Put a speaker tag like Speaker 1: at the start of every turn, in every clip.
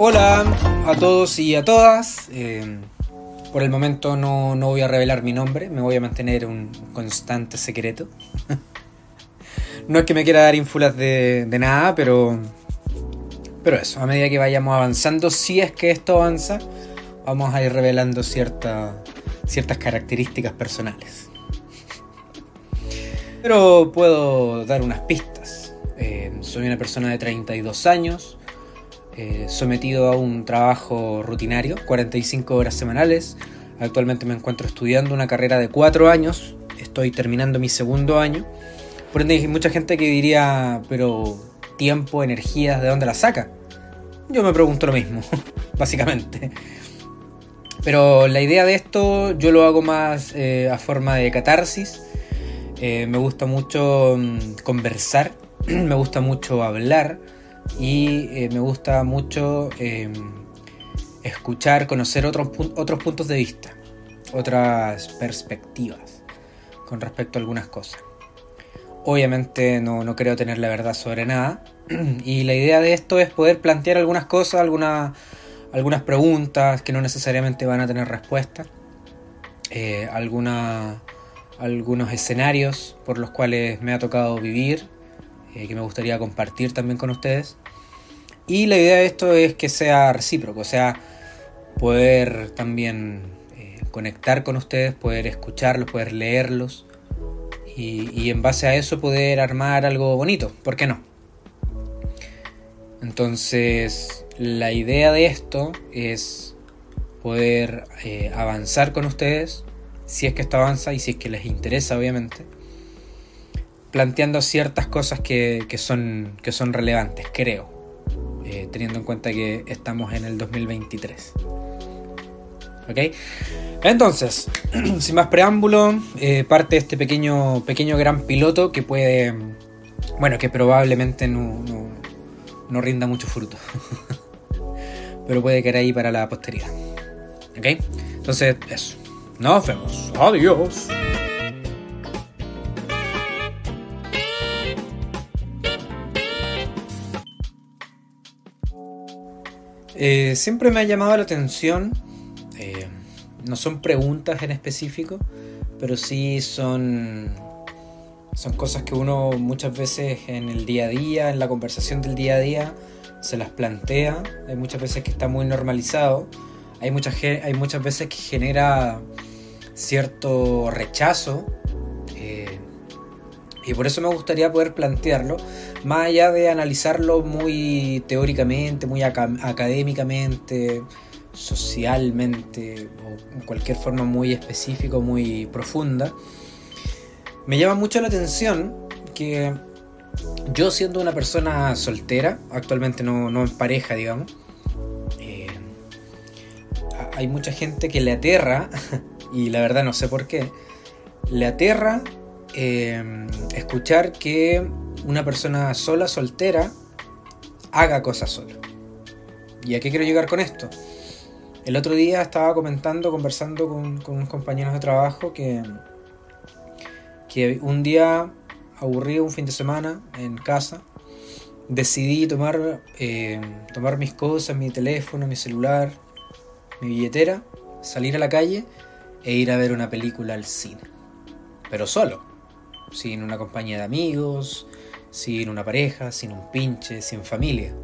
Speaker 1: Hola a todos y a todas. Eh, por el momento no, no, voy a revelar mi nombre, me voy a mantener un constante secreto. no es que me quiera dar ínfulas de, nada, pero, pero eso, a medida que vayamos avanzando, si es que esto avanza, vamos a ir revelando cierta, ciertas características personales. Pero puedo dar unas pistas. Eh, soy una persona de 32 años, eh, sometido a un trabajo rutinario, 45 horas semanales. Actualmente me encuentro estudiando una carrera de 4 años, estoy terminando mi segundo año. Por ende hay mucha gente que diría, pero tiempo, energías, ¿de dónde la saca? Yo me pregunto lo mismo, básicamente. Pero la idea de esto yo lo hago más eh, a forma de catarsis. Eh, me gusta mucho mm, conversar, me gusta mucho hablar y eh, me gusta mucho em, escuchar, conocer otros, otros puntos de vista, otras perspectivas con respecto a algunas cosas. Obviamente no, no creo tener la verdad sobre nada y la idea de esto es poder plantear algunas cosas, algunas preguntas que no necesariamente van a tener respuesta, eh, algunos escenarios por los cuales me ha tocado vivir eh, que me gustaría compartir también con ustedes. Y la idea de esto es que sea recíproco, o sea, poder también eh, conectar con ustedes, poder escucharlos, poder leerlos y, en base a eso poder armar algo bonito, ¿por qué no? Entonces, la idea de esto es poder eh, avanzar con ustedes, si es que esto avanza y si es que les interesa, obviamente planteando ciertas cosas que, son, que son relevantes, creo, eh, teniendo en cuenta que estamos en el 2023. ¿Ok? Entonces, sin más preámbulo, eh, parte este pequeño, pequeño gran piloto que puede, bueno, que probablemente no, no, rinda mucho fruto, pero puede quedar ahí para la posteridad. ¿Ok? Entonces, eso. Nos vemos. Adiós. Eh, siempre me ha llamado la atención, eh, no son preguntas en específico, pero sí son, son cosas que uno muchas veces en el día a día, en la conversación del día a día, se las plantea. Hay muchas veces que está muy normalizado, hay muchas, hay muchas veces que genera cierto rechazo y por eso me gustaría poder plantearlo, más allá de analizarlo muy teóricamente, muy académicamente, socialmente, o en cualquier forma muy específica, muy profunda. Me llama mucho la atención que yo siendo una persona soltera, actualmente no, en pareja, digamos, eh, hay mucha gente que le aterra, y la verdad no sé por qué, le aterra Em, escuchar que una persona sola, soltera, haga cosas sola. ¿Y a qué quiero llegar con esto? El otro día estaba comentando, conversando con, unos compañeros de trabajo que, que un día aburrido, un fin de semana en casa, decidí tomar, em, tomar mis cosas, mi teléfono, mi celular, mi billetera, salir a la calle e ir a ver una película al cine. Pero solo sin una compañía de amigos, sin una pareja, sin un pinche, sin familia.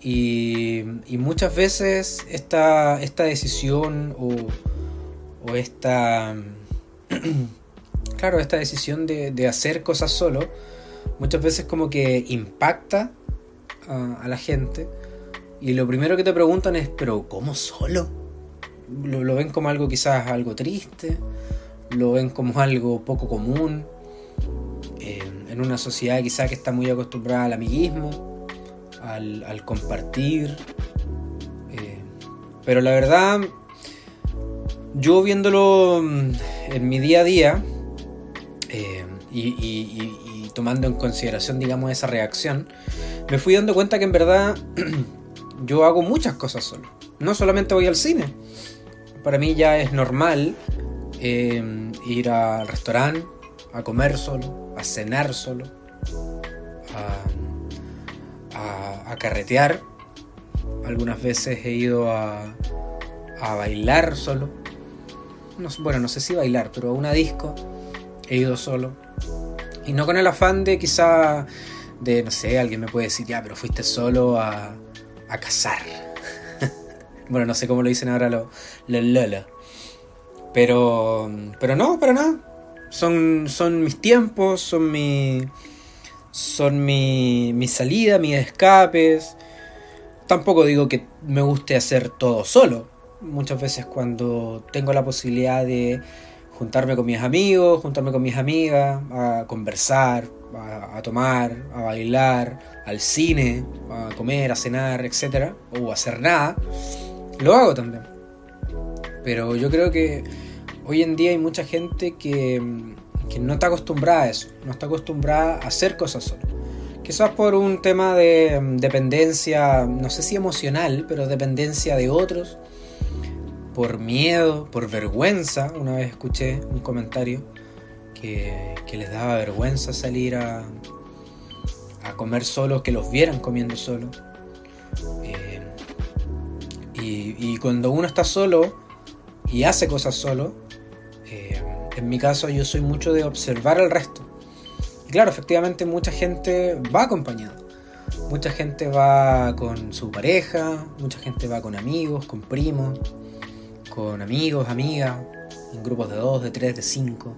Speaker 1: Y, muchas veces esta, esta decisión o, esta, claro, esta decisión de, hacer cosas solo, muchas veces como que impacta a, a, la gente. Y lo primero que te preguntan es, pero ¿cómo solo? Lo, lo ven como algo quizás algo triste lo ven como algo poco común, eh, en una sociedad quizá que está muy acostumbrada al amiguismo, al, compartir. Eh, pero la verdad, yo viéndolo mm, en mi día a día eh, y, tomando en consideración, digamos, esa reacción, me fui dando cuenta que en verdad yo hago muchas cosas solo. No solamente voy al cine. Para mí ya es normal Em, ir al restaurante, a comer solo, a cenar solo, a, carretear, algunas veces he ido a, a bailar solo. bueno, no sé si bailar, pero a una disco he ido solo. Y no con el afán de quizá, de, no sé, alguien me puede decir, ya, pero fuiste solo a, a cazar. bueno, no sé cómo lo dicen ahora los lo, Lola. Pero, pero no, para nada. Son, son mis tiempos, son mi, son mi, mi salida, mis escapes. Tampoco digo que me guste hacer todo solo. Muchas veces cuando tengo la posibilidad de juntarme con mis amigos, juntarme con mis amigas, a conversar, a, tomar, a bailar, al cine, a comer, a cenar, etc. O a hacer nada, lo hago también. Pero yo creo que hoy en día hay mucha gente que, que no está acostumbrada a eso, no está acostumbrada a hacer cosas sola. Quizás por un tema de dependencia, no sé si emocional, pero dependencia de otros por miedo, por vergüenza. Una vez escuché un comentario que, les daba vergüenza salir a, a comer solo, que los vieran comiendo solo. Eh, y, cuando uno está solo y hace cosas solo, eh, en mi caso yo soy mucho de observar al resto. Y claro, efectivamente mucha gente va acompañada. Mucha gente va con su pareja, mucha gente va con amigos, con primos con amigos, amigas, en grupos de dos, de tres, de cinco.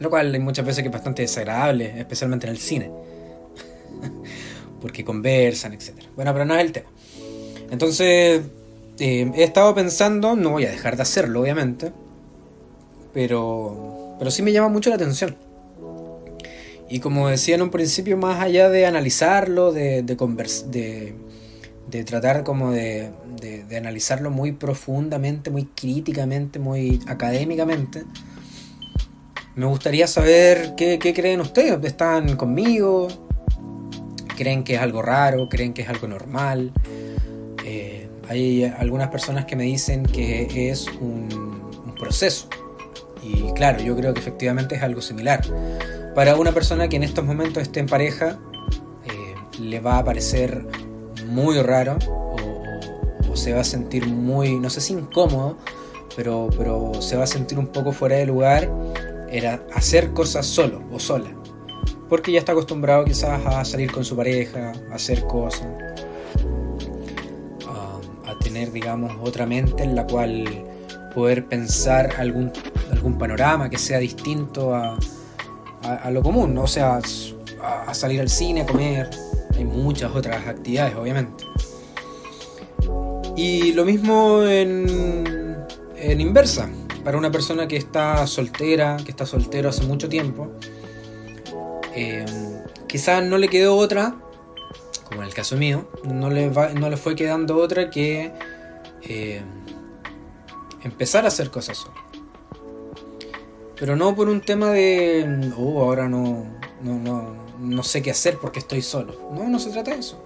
Speaker 1: Lo cual hay muchas veces que es bastante desagradable, especialmente en el cine. Porque conversan, etc. Bueno, pero no es el tema. Entonces, eh, he estado pensando, no voy a dejar de hacerlo, obviamente. Pero, pero sí me llama mucho la atención. Y como decía en un principio, más allá de analizarlo, de, de, de, de tratar como de, de, analizarlo muy profundamente, muy críticamente, muy académicamente. Me gustaría saber qué, creen ustedes. ¿Están conmigo? ¿Creen que es algo raro? ¿Creen que es algo normal? Eh, hay algunas personas que me dicen que es un, proceso. Y claro, yo creo que efectivamente es algo similar. Para una persona que en estos momentos esté en pareja, eh, le va a parecer muy raro se va a sentir muy, no sé si incómodo, pero, pero se va a sentir un poco fuera de lugar, era hacer cosas solo o sola. Porque ya está acostumbrado quizás a salir con su pareja, a hacer cosas, tener, digamos, otra mente en la cual poder pensar algún, algún panorama que sea distinto a, a, lo común, o sea, a salir al cine, a comer, hay muchas otras actividades, obviamente. Y lo mismo en, en inversa, para una persona que está soltera, que está soltero hace mucho tiempo, eh, quizás no le quedó otra, como en el caso mío, no le, no le fue quedando otra que eh, empezar a hacer cosas solo. Pero no por un tema de, oh, ahora no, no, no, no sé qué hacer porque estoy solo. No, no se trata de eso.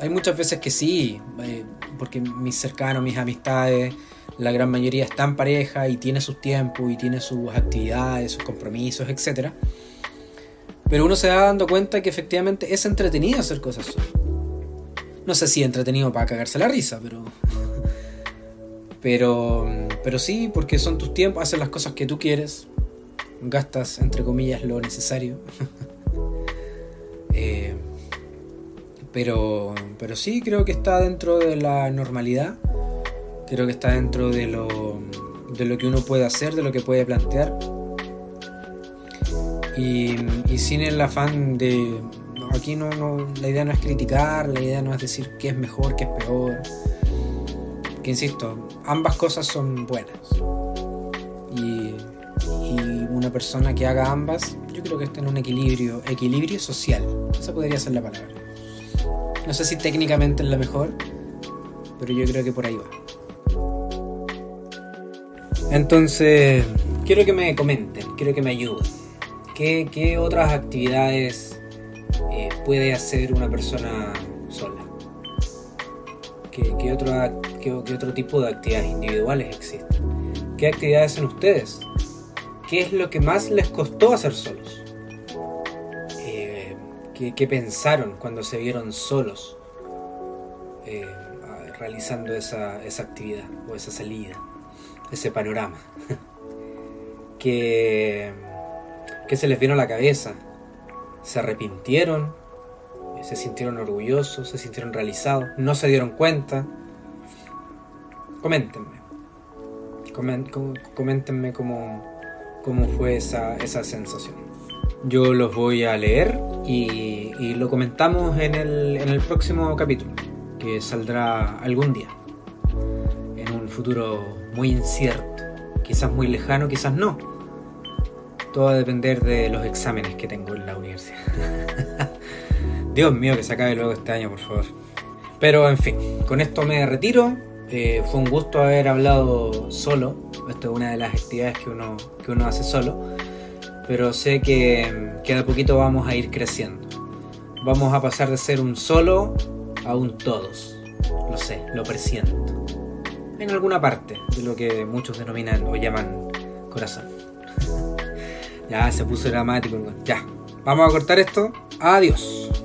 Speaker 1: Hay muchas veces que sí, eh, porque mis cercanos, mis amistades, la gran mayoría están pareja y tiene sus tiempos y tiene sus actividades, sus compromisos, etc. Pero uno se va dando cuenta que efectivamente es entretenido hacer cosas. No sé si entretenido para cagarse la risa, pero. Pero. Pero sí, porque son tus tiempos, haces las cosas que tú quieres. Gastas, entre comillas, lo necesario. eh, pero, pero sí creo que está dentro de la normalidad. Creo que está dentro de lo, de lo que uno puede hacer, de lo que puede plantear. Y, sin el afán de... Aquí no, la idea no es criticar, la idea no es decir qué es mejor, qué es peor. Que insisto, ambas cosas son buenas. Y, y una persona que haga ambas, yo creo que está en un equilibrio, equilibrio social. Esa podría ser la palabra. No sé si técnicamente es la mejor, pero yo creo que por ahí va. Entonces, quiero que me comenten, quiero que me ayuden. ¿Qué, otras actividades eh, puede hacer una persona sola? ¿Qué, qué, otro, tipo de actividades individuales existen? ¿Qué actividades hacen ustedes? ¿Qué es lo que más les costó hacer solos? ¿Qué, pensaron cuando se vieron solos? eh, realizando esa, esa actividad o esa salida, ese panorama. que, que se les vino a la cabeza, se arrepintieron, se sintieron orgullosos, se sintieron realizados, no se dieron cuenta. Coméntenme. Coméntenme cómo, cómo fue esa, esa sensación. Yo los voy a leer y, y lo comentamos en el, en el próximo capítulo, que saldrá algún día, en un futuro muy incierto, quizás muy lejano, quizás no. Todo va a depender de los exámenes que tengo en la universidad. Dios mío, que se acabe luego este año, por favor. Pero en fin, con esto me retiro. Eh, fue un gusto haber hablado solo. Esto es una de las actividades que uno, que uno hace solo. Pero sé que, que de poquito vamos a ir creciendo. Vamos a pasar de ser un solo a un todos. Lo sé, lo presiento. En alguna parte de lo que muchos denominan o llaman corazón. Ya se puso dramático. Ya, vamos a cortar esto. Adiós.